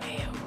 Bam.